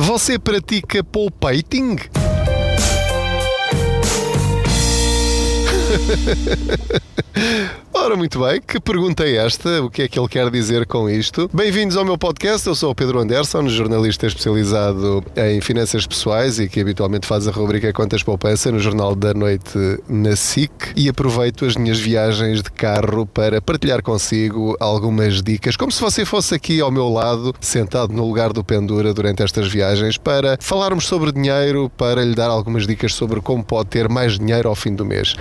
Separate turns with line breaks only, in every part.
Você pratica pulpating? Ora, muito bem, que pergunta é esta? O que é que ele quer dizer com isto? Bem-vindos ao meu podcast, eu sou o Pedro Anderson, jornalista especializado em finanças pessoais e que habitualmente faz a rubrica Contas Poupança no Jornal da Noite na SIC e aproveito as minhas viagens de carro para partilhar consigo algumas dicas, como se você fosse aqui ao meu lado, sentado no lugar do Pendura durante estas viagens, para falarmos sobre dinheiro, para lhe dar algumas dicas sobre como pode ter mais dinheiro ao fim do mês.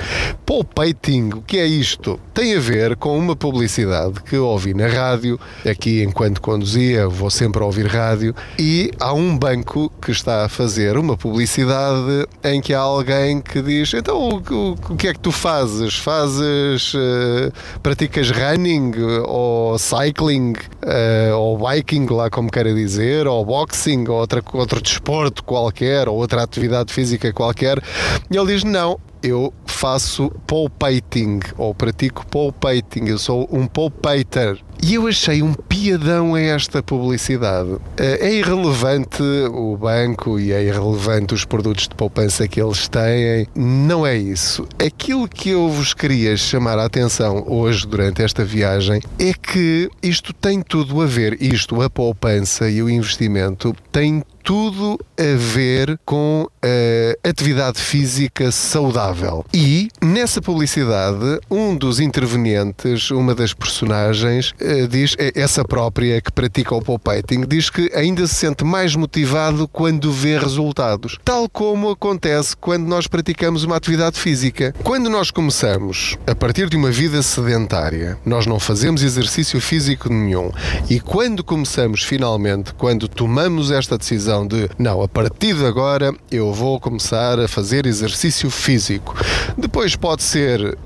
Poupating, o que é isto? Tem a ver com uma publicidade que ouvi na rádio, aqui enquanto conduzia, vou sempre ouvir rádio, e há um banco que está a fazer uma publicidade em que há alguém que diz: Então o, o, o que é que tu fazes? Fazes. Uh, praticas running ou cycling uh, ou biking, lá como queira dizer, ou boxing ou outra, outro desporto qualquer ou outra atividade física qualquer? E ele diz: Não, eu faço pulpating ou pratico pulpating, eu sou um pulpater. E eu achei um piadão a esta publicidade. Eh, é irrelevante o banco e é irrelevante os produtos de poupança que eles têm. Não é isso. Aquilo que eu vos queria chamar a atenção hoje durante esta viagem é que isto tem tudo a ver, isto, a poupança e o investimento, tem tudo a ver com a atividade física saudável. E nessa publicidade, um dos intervenientes, uma das personagens, eh, diz, é essa própria que pratica o pulpating, diz que ainda se sente mais motivado quando vê resultados, tal como acontece quando nós praticamos uma atividade física. Quando nós começamos a partir de uma vida sedentária, nós não fazemos exercício físico nenhum, e quando começamos finalmente, quando tomamos esta decisão decisão de não, a partir de agora eu vou começar a fazer exercício físico. Depois pode ser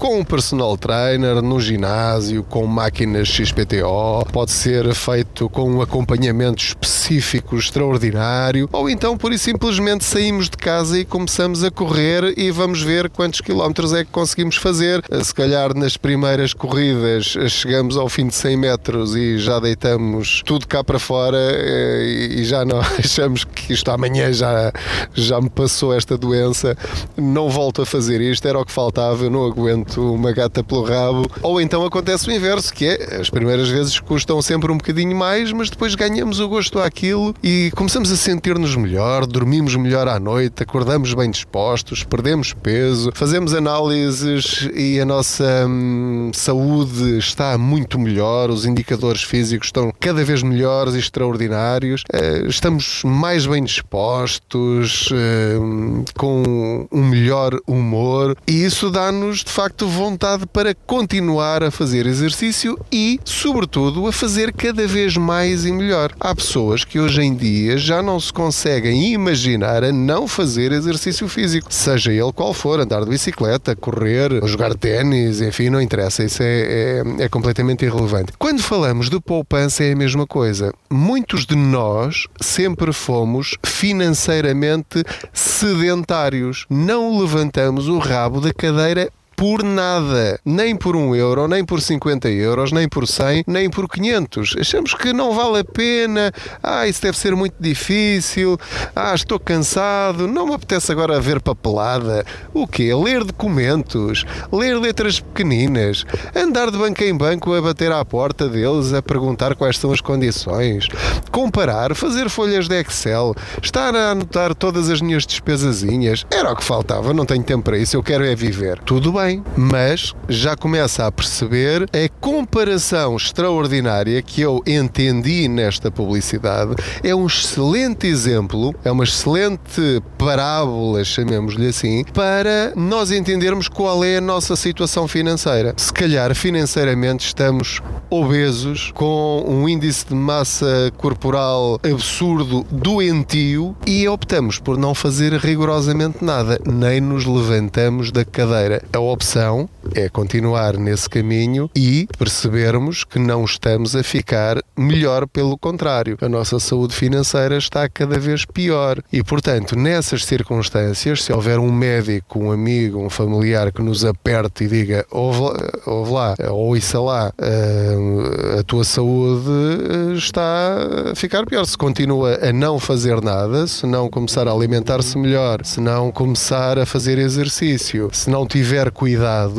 com um personal trainer no ginásio, com máquinas XPTO, pode ser feito com um acompanhamento específico extraordinário, ou então por isso simplesmente saímos de casa e começamos a correr e vamos ver quantos quilómetros é que conseguimos fazer. Se calhar nas primeiras corridas chegamos ao fim de 100 metros e já deitamos tudo cá para fora eh, e já não achamos que isto amanhã já, já me passou esta doença, não volto a fazer isto, era o que faltava, eu não aguento uma gata pelo rabo. Ou então acontece o inverso, que é as primeiras vezes custam sempre um bocadinho mais, mas depois ganhamos o gosto àquilo e começamos a sentir-nos melhor, dormimos melhor à noite, acordamos bem dispostos, perdemos peso, fazemos análises e a nossa hum, saúde está muito melhor, os indicadores físicos estão cada vez melhores e extraordinários, uh, estamos mais bem dispostos, uh, com um melhor humor e isso dá-nos de facto vontade para continuar a fazer exercício e, sobretudo, a fazer cada vez mais e melhor. Há pessoas que hoje em dia já não se conseguem imaginar a não fazer exercício físico, seja ele qual for, andar de bicicleta, correr, jogar ténis, enfim, não interessa, isso é, é, é completamente irrelevante. Quando falamos de poupança é a mesma coisa. Muitos de nós sempre fomos financeiramente sedentários. Não levantamos o rabo da cadeira por nada. Nem por um euro, nem por 50 euros, nem por 100, nem por 500. Achamos que não vale a pena. Ah, isso deve ser muito difícil. Ah, estou cansado. Não me apetece agora ver papelada. O quê? Ler documentos, ler letras pequeninas, andar de banco em banco a bater à porta deles a perguntar quais são as condições, comparar, fazer folhas de Excel, estar a anotar todas as minhas despesazinhas. Era o que faltava. Não tenho tempo para isso. Eu quero é viver. Tudo bem bem, mas já começa a perceber a comparação extraordinária que eu entendi nesta publicidade. É um excelente exemplo, é uma excelente parábola, chamemos-lhe assim, para nós entendermos qual é a nossa situação financeira. Se calhar financeiramente estamos obesos, com um índice de massa corporal absurdo, doentio, e optamos por não fazer rigorosamente nada, nem nos levantamos da cadeira. A opção é continuar nesse caminho e percebermos que não estamos a ficar melhor, pelo contrário, a nossa saúde financeira está cada vez pior. E, portanto, nessas circunstâncias, se houver um médico, um amigo, um familiar que nos aperte e diga: ouve, lá, ou isso lá, eh, a tua saúde eh, está a ficar pior. Se continua a não fazer nada, se não começar a alimentar-se melhor, se não começar a fazer exercício, se não tiver cuidado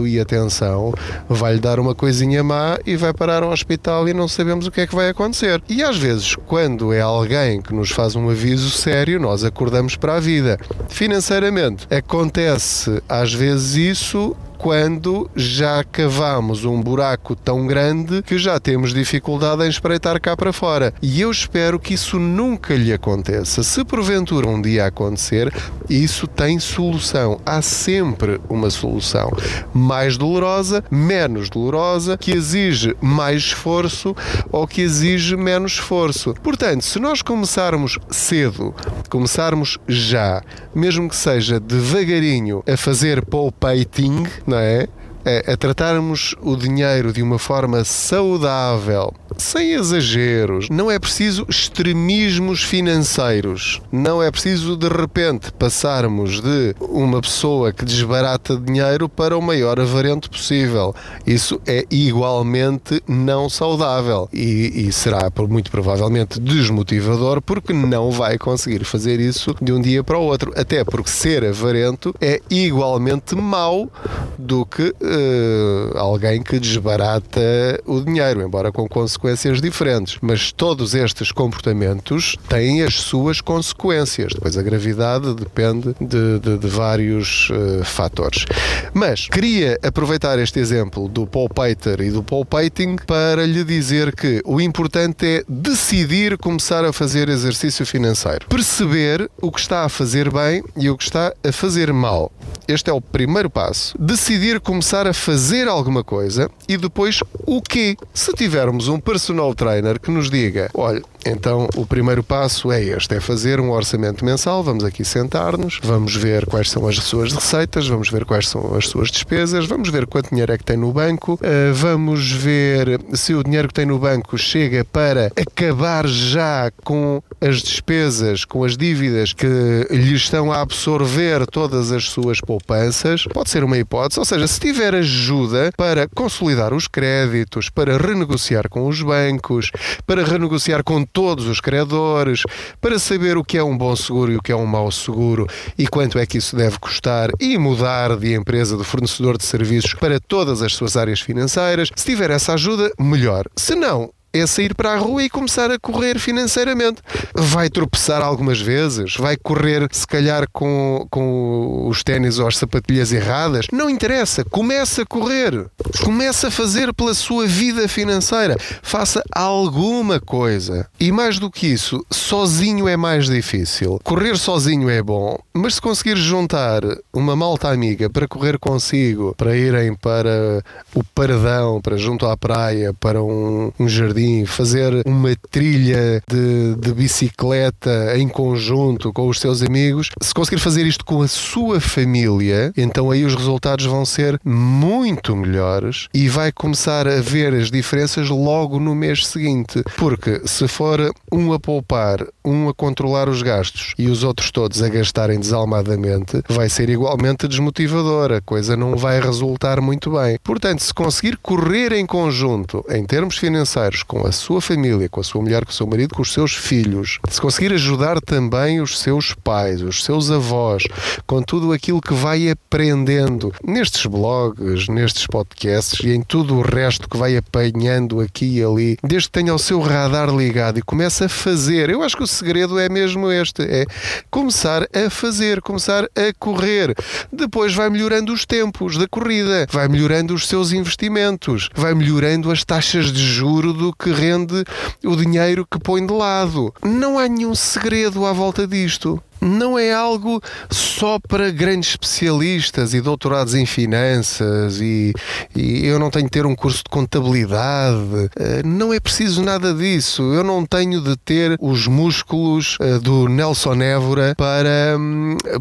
e atenção, vai-lhe dar uma coisinha má e vai parar ao hospital e não sabemos o que é que vai acontecer. E às vezes, quando é alguém que nos faz um aviso sério, nós acordamos para a vida. Financeiramente, acontece às vezes isso quando já cavamos um buraco tão grande que já temos dificuldade em espreitar cá para fora. E eu espero que isso nunca lhe aconteça. Se porventura um dia acontecer, isso tem solução. Há sempre uma solução. Mais dolorosa, menos dolorosa, que exige mais esforço ou que exige menos esforço. Portanto, se nós começarmos cedo, começarmos já, mesmo que seja devagarinho, a fazer palpating, não é? a, a tratarmos o dinheiro de uma forma saudável, sem exageros. Não é preciso extremismos financeiros. Não é preciso de repente passarmos de uma pessoa que desbarata dinheiro para o maior avarento possível. Isso é igualmente não saudável e, e será muito provavelmente desmotivador porque não vai conseguir fazer isso de um dia para o outro. Até porque ser avarento é igualmente mau do que uh, alguém que desbarata o dinheiro, embora com consequências diferentes. Mas todos estes comportamentos têm as suas consequências. Depois a gravidade depende de, de, de vários uh, fatores. Mas queria aproveitar este exemplo do Paul Pater e do Paul Pating para lhe dizer que o importante é decidir começar a fazer exercício financeiro. Perceber o que está a fazer bem e o que está a fazer mal. Este é o primeiro passo. Decidir começar a fazer alguma coisa e depois o quê? Se tivermos um personal trainer que nos diga, olha, então o primeiro passo é este, é fazer um orçamento mensal, vamos aqui sentar-nos, vamos ver quais são as suas receitas, vamos ver quais são as suas despesas, vamos ver quanto dinheiro é que tem no banco, uh, vamos ver se o dinheiro que tem no banco chega para acabar já com as despesas, com as dívidas que lhe estão a absorver todas as suas poupanças, pode ser uma hipótese, ou seja, se tiver ajuda para consolidar os créditos, para renegociar com os bancos, para renegociar com todos os credores, para saber o que é um bom seguro e o que é um mau seguro e quanto é que isso deve custar e mudar de empresa, de fornecedor de serviços para todas as suas áreas financeiras. Se tiver essa ajuda, melhor. Se não, é sair para a rua e começar a correr financeiramente. Vai tropeçar algumas vezes, vai correr se calhar com, com os ténis ou as sapatilhas erradas. Não interessa, começa a correr. Começa a fazer pela sua vida financeira. Faça alguma coisa. E mais do que isso, sozinho é mais difícil. Correr sozinho é bom, mas se conseguir juntar uma malta amiga para correr consigo, para irem para o paradão, para junto à praia, para um, um jardim jardim, fazer uma trilha de, de bicicleta em conjunto com os seus amigos, se conseguir fazer isto com a sua família, então aí os resultados vão ser muito melhores e vai começar a ver as diferenças logo no mês seguinte. Porque se for um a poupar, um a controlar os gastos e os outros todos a gastarem desalmadamente, vai ser igualmente desmotivador. A coisa não vai resultar muito bem. Portanto, se conseguir correr em conjunto em termos financeiros com a sua família, com a sua mulher, com o seu marido, com os seus filhos, se conseguir ajudar também os seus pais, os seus avós, com tudo aquilo que vai aprendendo nestes blogs, nestes podcasts e em tudo o resto que vai apanhando aqui e ali, desde que tenha o seu radar ligado e comece a fazer. Eu acho que o segredo é mesmo este: é começar a fazer, começar a correr. Depois vai melhorando os tempos da corrida, vai melhorando os seus investimentos, vai melhorando as taxas de juro do que rende o dinheiro que põe de lado. Não há nenhum segredo à volta disto não é algo só para grandes especialistas e doutorados em finanças e, e, eu não tenho de ter um curso de contabilidade. Eh, não é preciso nada disso. Eu não tenho de ter os músculos eh, do Nelson Évora para,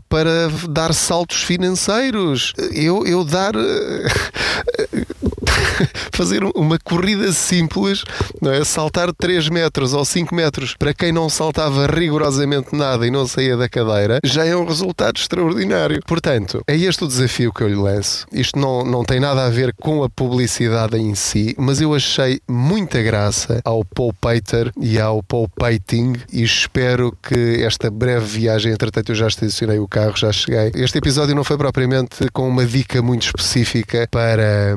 para dar saltos financeiros. Eu, eu dar eh, fazer uma corrida simples, não é? saltar 3 metros ou 5 metros para quem não saltava rigorosamente nada e não saía da cadeira, já é um resultado extraordinário. Portanto, é este o desafio que eu lhe lanço. Isto não, não tem nada a ver com a publicidade em si, mas eu achei muita graça ao Paul Pater e ao Paul Pating e espero que esta breve viagem, entretanto eu já estacionei o carro, já cheguei. Este episódio não foi propriamente com uma dica muito específica para,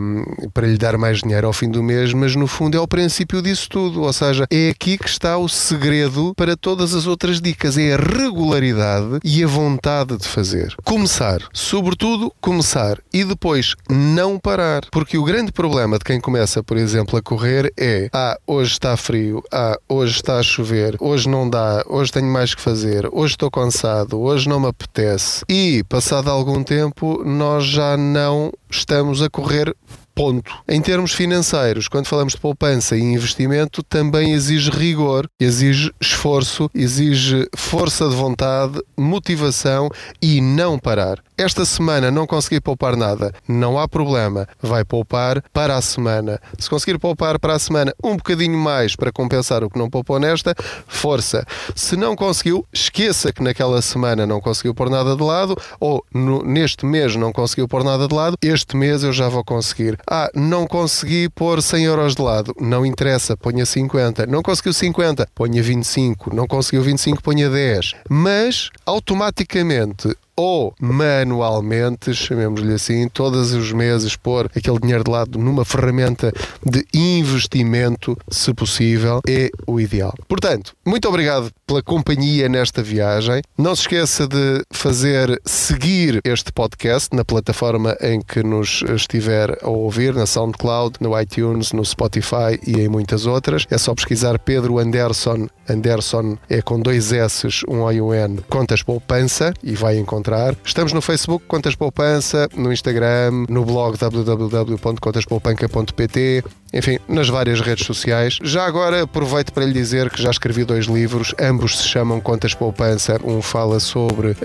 para lhe dar mais dinheiro ao fim do mês, mas no fundo é o princípio disso tudo. Ou seja, é aqui que está o segredo para todas as outras dicas: é a regularidade e a vontade de fazer. Começar, sobretudo começar e depois não parar. Porque o grande problema de quem começa, por exemplo, a correr é: ah, hoje está frio, ah, hoje está a chover, hoje não dá, hoje tenho mais que fazer, hoje estou cansado, hoje não me apetece. E, passado algum tempo, nós já não estamos a correr Ponto. Em termos financeiros, quando falamos de poupança e investimento, também exige rigor, exige esforço, exige força de vontade, motivação e não parar. Esta semana não consegui poupar nada, não há problema, vai poupar para a semana. Se conseguir poupar para a semana um bocadinho mais para compensar o que não poupou nesta, força. Se não conseguiu, esqueça que naquela semana não conseguiu pôr nada de lado ou no, neste mês não conseguiu pôr nada de lado, este mês eu já vou conseguir. Ah, não consegui pôr 100 euros de lado. Não interessa, ponha 50. Não conseguiu 50, ponha 25. Não conseguiu 25, ponha 10. Mas, automaticamente, ou manualmente, chamemos-lhe assim, todos os meses pôr aquele dinheiro de lado numa ferramenta de investimento, se possível, é o ideal. Portanto, muito obrigado pela companhia nesta viagem. Não se esqueça de fazer seguir este podcast na plataforma em que nos estiver a ouvir, na SoundCloud, no iTunes, no Spotify e em muitas outras. É só pesquisar Pedro Anderson. Anderson é com dois S, um O e um N, Contas Poupança e vai encontrar encontrar. Estamos no Facebook Contas Poupança, no Instagram, no blog www.contaspoupanca.pt enfim, nas várias redes sociais. Já agora aproveito para lhe dizer que já escrevi dois livros, ambos se chamam Contas Poupança. Um fala sobre uh,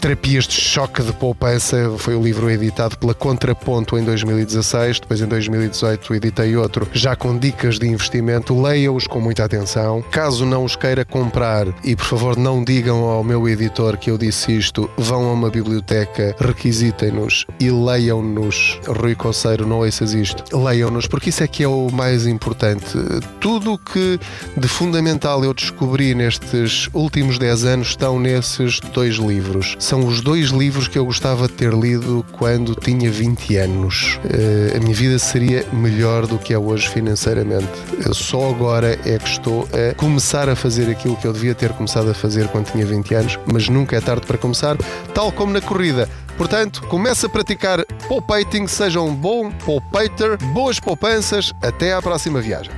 terapias de choque de poupança, foi o livro editado pela Contraponto em 2016, depois em 2018 editei outro, já com dicas de investimento. Leia-os com muita atenção. Caso não os queira comprar, e por favor não digam ao meu editor que eu disse isto, vão a uma biblioteca, requisitem-nos e leiam-nos. Rui Conceiro, não ouças isto. Leiam-nos, porque isso é que é o mais importante. Tudo o que de fundamental eu descobri nestes últimos 10 anos estão nesses dois livros. São os dois livros que eu gostava de ter lido quando tinha 20 anos. Uh, a minha vida seria melhor do que é hoje financeiramente. Eu só agora é que estou a começar a fazer aquilo que eu devia ter começado a fazer quando tinha 20 anos, mas nunca é tarde para começar, tal como na corrida. Portanto, comece a praticar poupating, seja um bom poupater, boas poupanças, até à próxima viagem.